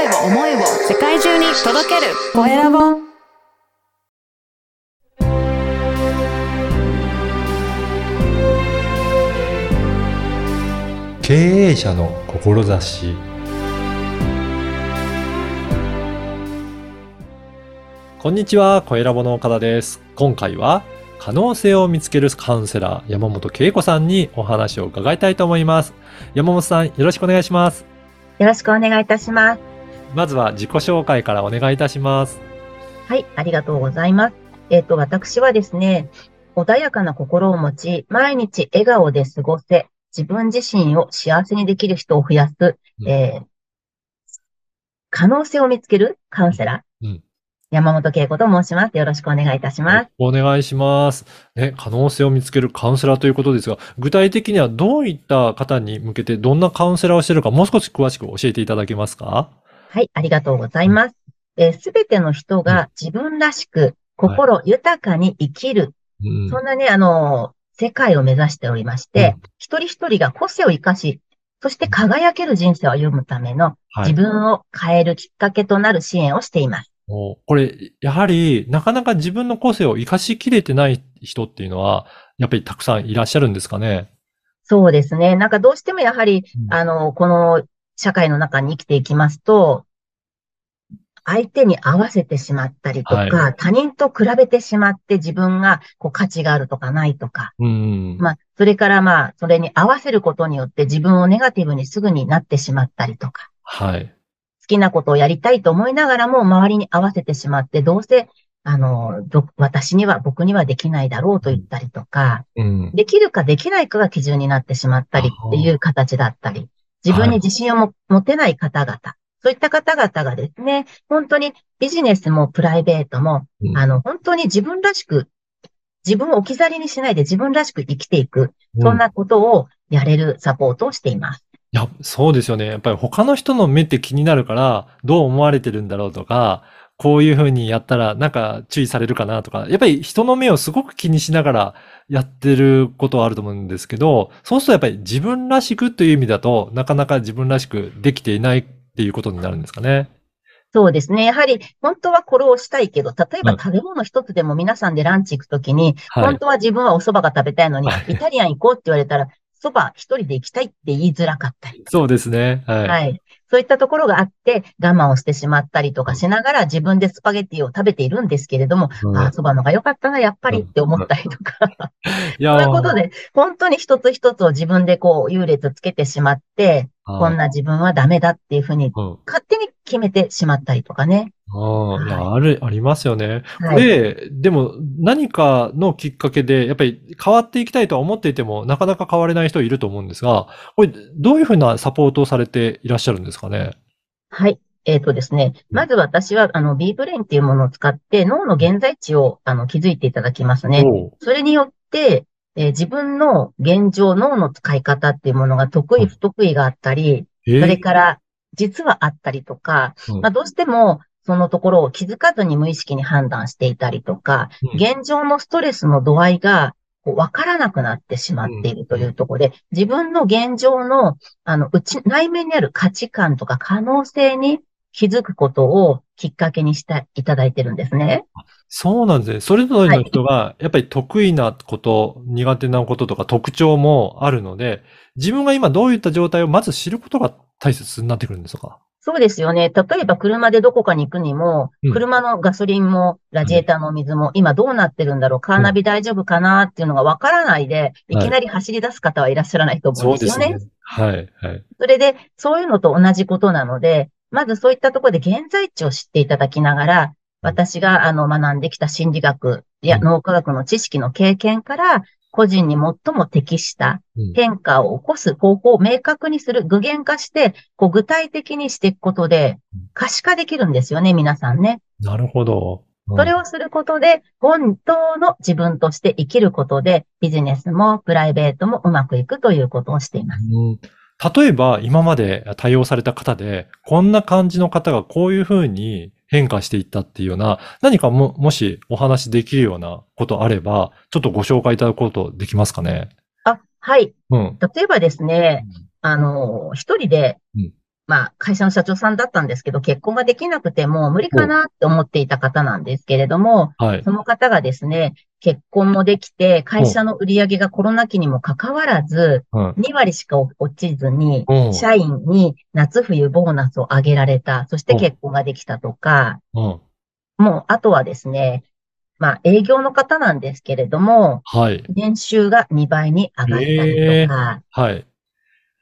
声を思いを世界中に届けるコエラボ経営者の志こんにちは、コエラボの岡田です。今回は可能性を見つけるカウンセラー山本恵子さんにお話を伺いたいと思います。山本さん、よろしくお願いします。よろしくお願いいたします。まずは自己紹介からお願いいたします。はい、ありがとうございます。えっ、と、私はですね、穏やかな心を持ち、毎日笑顔で過ごせ、自分自身を幸せにできる人を増やす、うんえー可能性を見つけるカウンセラー、うん山本恵子と申します。よろしくお願いいたします。お願いします。ね、可能性を見つけるカウンセラーということですが、具体的にはどういった方に向けてどんなカウンセラーをしているか、もう少し詳しく教えていただけますか？はい、ありがとうございます。すべての人が自分らしく、心豊かに生きるうんそんなね、あの、世界を目指しておりまして、一人一人が個性を生かし、そして輝ける人生を歩むためのはい自分を変えるきっかけとなる支援をしています。おこれ、やはり、なかなか自分の個性を活かしきれてない人っていうのは、やっぱりたくさんいらっしゃるんですかね？そうですね。なんかどうしてもやはり、うんあの、この社会の中に生きていきますと、相手に合わせてしまったりとか、はい他人と比べてしまって自分がこう価値があるとかないとか、うん。まあ、それからまあ、それに合わせることによって自分をネガティブにすぐになってしまったりとか、はい。好きなことをやりたいと思いながらも周りに合わせてしまって、どうせ、あの、ど私には、僕にはできないだろうと言ったりとか、うん。できるかできないかが基準になってしまったりっていう形だったり、自分に自信をも持てない方々、そういった方々がですね、本当にビジネスもプライベートも、うんあの、本当に自分らしく、自分を置き去りにしないで自分らしく生きていく、そんなことをやれるサポートをしています。いや、そうですよね。やっぱり他の人の目って気になるから、どう思われてるんだろうとか、こういうふうにやったらなんか注意されるかなとか、やっぱり人の目をすごく気にしながらやってることはあると思うんですけど、そうするとやっぱり自分らしくという意味だと、なかなか自分らしくできていないっていうことになるんですかね。そうですね。やはり、本当はこれをしたいけど、例えばうん食べ物一つでも皆さんでランチ行くときに、はい本。当は自分はお蕎麦が食べたいのには、いイタリアン行こうって言われたら、蕎麦一人で行きたいって言いづらかったり。そうですね。はい。はい。そういったところがあって、我慢をしてしまったりとかしながら自分でスパゲティを食べているんですけれども、うんああ、蕎麦のが良かったな、やっぱりって思ったりとか。いやそういうことで、本当に一つ一つを自分でこう優劣つけてしまって、こんな自分はダメだっていうふうにうん勝手に決めてしまったりとかね。ああ、いや、ある、ありますよね。はい。で、でも何かのきっかけで、やっぱり変わっていきたいとは思っていても、なかなか変われない人いると思うんですが、これ、どういうふうなサポートをされていらっしゃるんですかね？はい。えっ、とですね。まず私は、あの、B ブレインっていうものを使って脳の現在地を、あの、気づいていただきますね。それによって、えー自分の現状、脳の使い方っていうものが得意、うん不得意があったり、えそれから、実はあったりとか、うんまあ、どうしても、そのところを気づかずに無意識に判断していたりとか、うん現状のストレスの度合いが、わからなくなってしまっているというところで、自分の現状の、あの、うち、内面にある価値観とか可能性に気づくことをきっかけにしていただいてるんですね。そうなんですね。それぞれの人が、やっぱり得意なこと、苦手なこととか特徴もあるので、自分が今どういった状態をまず知ることが大切になってくるんですか？そうですよね。例えば車でどこかに行くにも、うん。車のガソリンもラジエーターのお水も今どうなってるんだろう、カーナビ大丈夫かなっていうのがわからないで、い。きなり走り出す方はいらっしゃらないと思うんですよね。はい、はい。それで、そういうのと同じことなので、まずそういったところで現在地を知っていただきながら、私があの学んできた心理学やうん。脳科学の知識の経験から、個人に最も適したうん変化を起こす方法を明確にする、具現化して、こう具体的にしていくことでうん、可視化できるんですよね、皆さんね。なるほど。うんそれをすることで、本当の自分として生きることで、ビジネスもプライベートもうまくいくということをしています。うん例えば、今まで対応された方で、こんな感じの方がこういうふうに変化していったっていうような、何かも、もしお話できるようなことあれば、ちょっとご紹介いただくことできますかね？あ、はい。うん。例えばですね、あの、一人でうん、まあ、会社の社長さんだったんですけど、結婚ができなくてもう無理かなって思っていた方なんですけれども、はい。その方がですね、結婚もできて、会社の売り上げがコロナ期にもかかわらず、うん。2割しか落ちずにう、ん社員に夏冬ボーナスを上げられた、そしてうん結婚ができたとか、うん。もう、あとはですね、まあ、営業の方なんですけれども、はい。年収が2倍に上がったりとか、はい。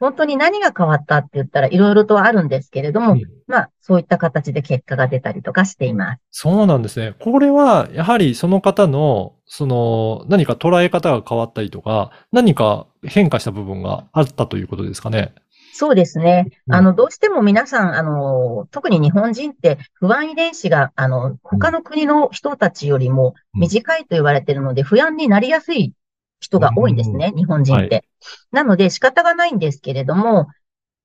本当に何が変わったって言ったらいろいろとあるんですけれども、うんまあ、そういった形で結果が出たりとかしています。そうなんですね。これは、やはりその方の、その、何か捉え方が変わったりとか、何か変化した部分があったということですかね？そうですね。うんあの、どうしても皆さん、あの、特に日本人って不安遺伝子が、あの、他の国の人たちよりもうん短いと言われているので、不安になりやすい人が多いんですね、日本人って。なので仕方がないんですけれども、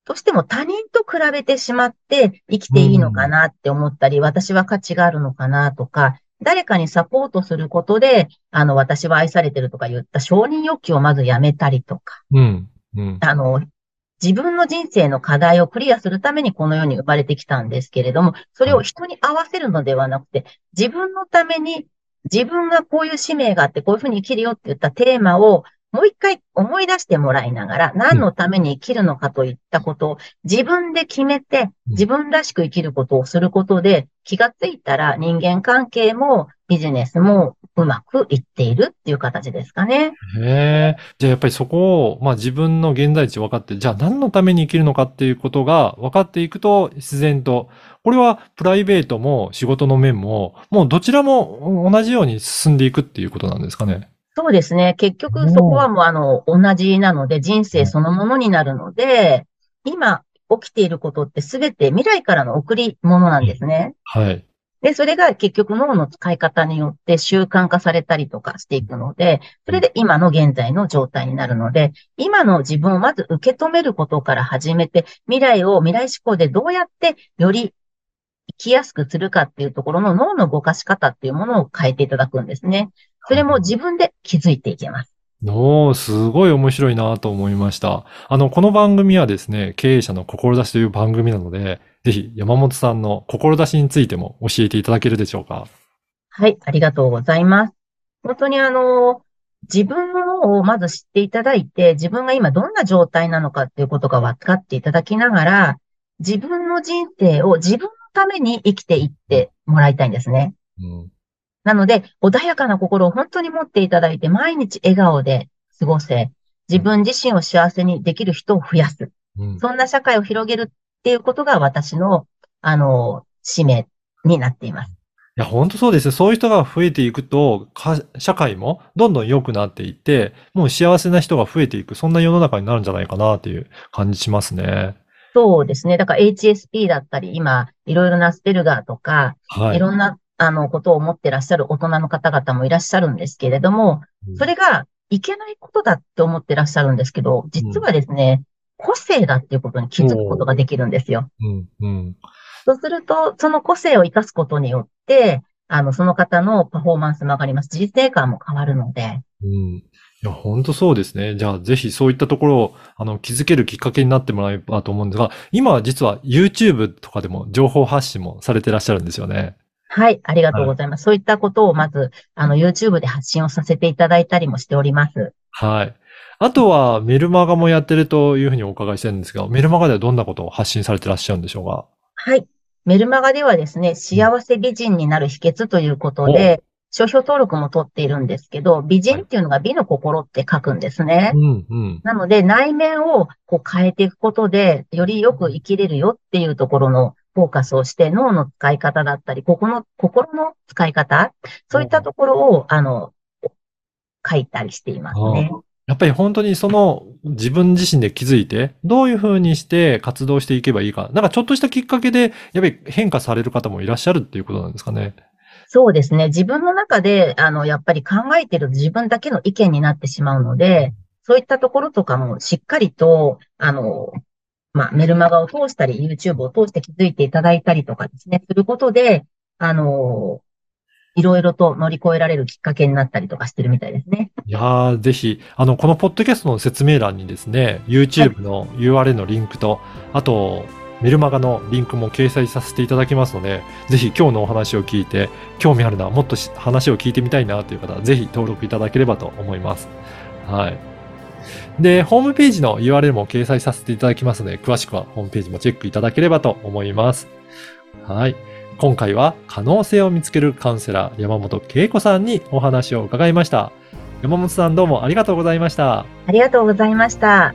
どうしても他人と比べてしまって生きていいのかなって思ったり、私は価値があるのかなとか、誰かにサポートすることで、あの、私は愛されてるとか言った承認欲求をまずやめたりとか、うん。うん。あの、自分の人生の課題をクリアするためにこの世に生まれてきたんですけれども、それを人に合わせるのではなくて、自分のために自分がこういう使命があって、こういうふうに生きるよって言ったテーマをもう一回思い出してもらいながら、何のために生きるのかといったことを自分で決めて、自分らしく生きることをすることで、気がついたら人間関係もビジネスもうまくいっているっていう形ですかね。へえ。じゃあやっぱりそこを、まあ自分の現在地分かって、じゃあ何のために生きるのかっていうことが分かっていくと、自然と、これはプライベートも仕事の面も、もうどちらも同じように進んでいくっていうことなんですかね。そうですね。結局そこはもうあの、同じなので人生そのものになるので、今起きていることってすべて未来からの贈り物なんですね。はい。で、それが結局脳の使い方によって習慣化されたりとかしていくので、それで今の現在の状態になるので、今の自分をまず受け止めることから始めて、未来を未来思考でどうやってより生きやすくするかっていうところの脳の動かし方っていうものを変えていただくんですね。それも自分で気づいていけます。おー、すごい面白いなと思いました。あの、この番組はですね、経営者の志という番組なので、ぜひ山本さんの志についても教えていただけるでしょうか。はい、ありがとうございます。本当にあの、自分をまず知っていただいて、自分が今どんな状態なのかっていうことが分かっていただきながら、自分の人生を自分のために生きていってもらいたいんですね。うん。なので、穏やかな心を本当に持っていただいて、毎日笑顔で過ごせ、自分自身を幸せにできる人を増やす。うん。そんな社会を広げるっていうことが私の、あの、使命になっています。いや、本当そうですね。そういう人が増えていくと、か社会もどんどん良くなっていって、もう幸せな人が増えていく、そんな世の中になるんじゃないかなっていう感じしますね。そうですね。だから HSP だったり、今、いろいろなアスペルガーとか、はいい。ろんな、あの、ことを思ってらっしゃる大人の方々もいらっしゃるんですけれども、それがいけないことだって思ってらっしゃるんですけど、実はですね、個性だっていうことに気づくことができるんですよ。うん、うん。そうすると、その個性を生かすことによって、あの、その方のパフォーマンスも上がります。人生観も変わるので、うん。いや、本当そうですね。じゃあ、ぜひそういったところを、あの、気づけるきっかけになってもらえばと思うんですが、今は実は YouTube とかでも情報発信もされてらっしゃるんですよね。はい、ありがとうございます。そういったことをまず、あの、YouTube で発信をさせていただいたりもしております。はい。あとは、メルマガもやってるというふうにお伺いしてるんですが、メルマガではどんなことを発信されてらっしゃるんでしょうか？はい。メルマガではですね、幸せ美人になる秘訣ということで、商標登録も取っているんですけど、美人っていうのが美の心って書くんですね。うん、うん。なので、内面をこう変えていくことで、よりよく生きれるよっていうところのフォーカスをして、脳の使い方だったり、ここの、心の使い方、そういったところを、あの、書いたりしていますね。やっぱり本当にその自分自身で気づいて、どういうふうにして活動していけばいいか。なんかちょっとしたきっかけで、やっぱり変化される方もいらっしゃるっていうことなんですかね。そうですね。自分の中で、あの、やっぱり考えてる自分だけの意見になってしまうので、そういったところとかもしっかりと、あの、まあ、メルマガを通したり、YouTube を通して気づいていただいたりとかですね、することで、あの、いろいろと乗り越えられるきっかけになったりとかしてるみたいですね。いやー、ぜひ、あの、このポッドキャストの説明欄にですね、YouTube の URL のリンクと、あと、メルマガのリンクも掲載させていただきますので、ぜひ今日のお話を聞いて、興味あるな、もっと話を聞いてみたいなという方は、ぜひ登録いただければと思います。はい。で、ホームページの URL も掲載させていただきますので、詳しくはホームページもチェックいただければと思います。はい。今回は可能性を見つけるカウンセラー山本恵子さんにお話を伺いました。山本さんどうもありがとうございました。ありがとうございました。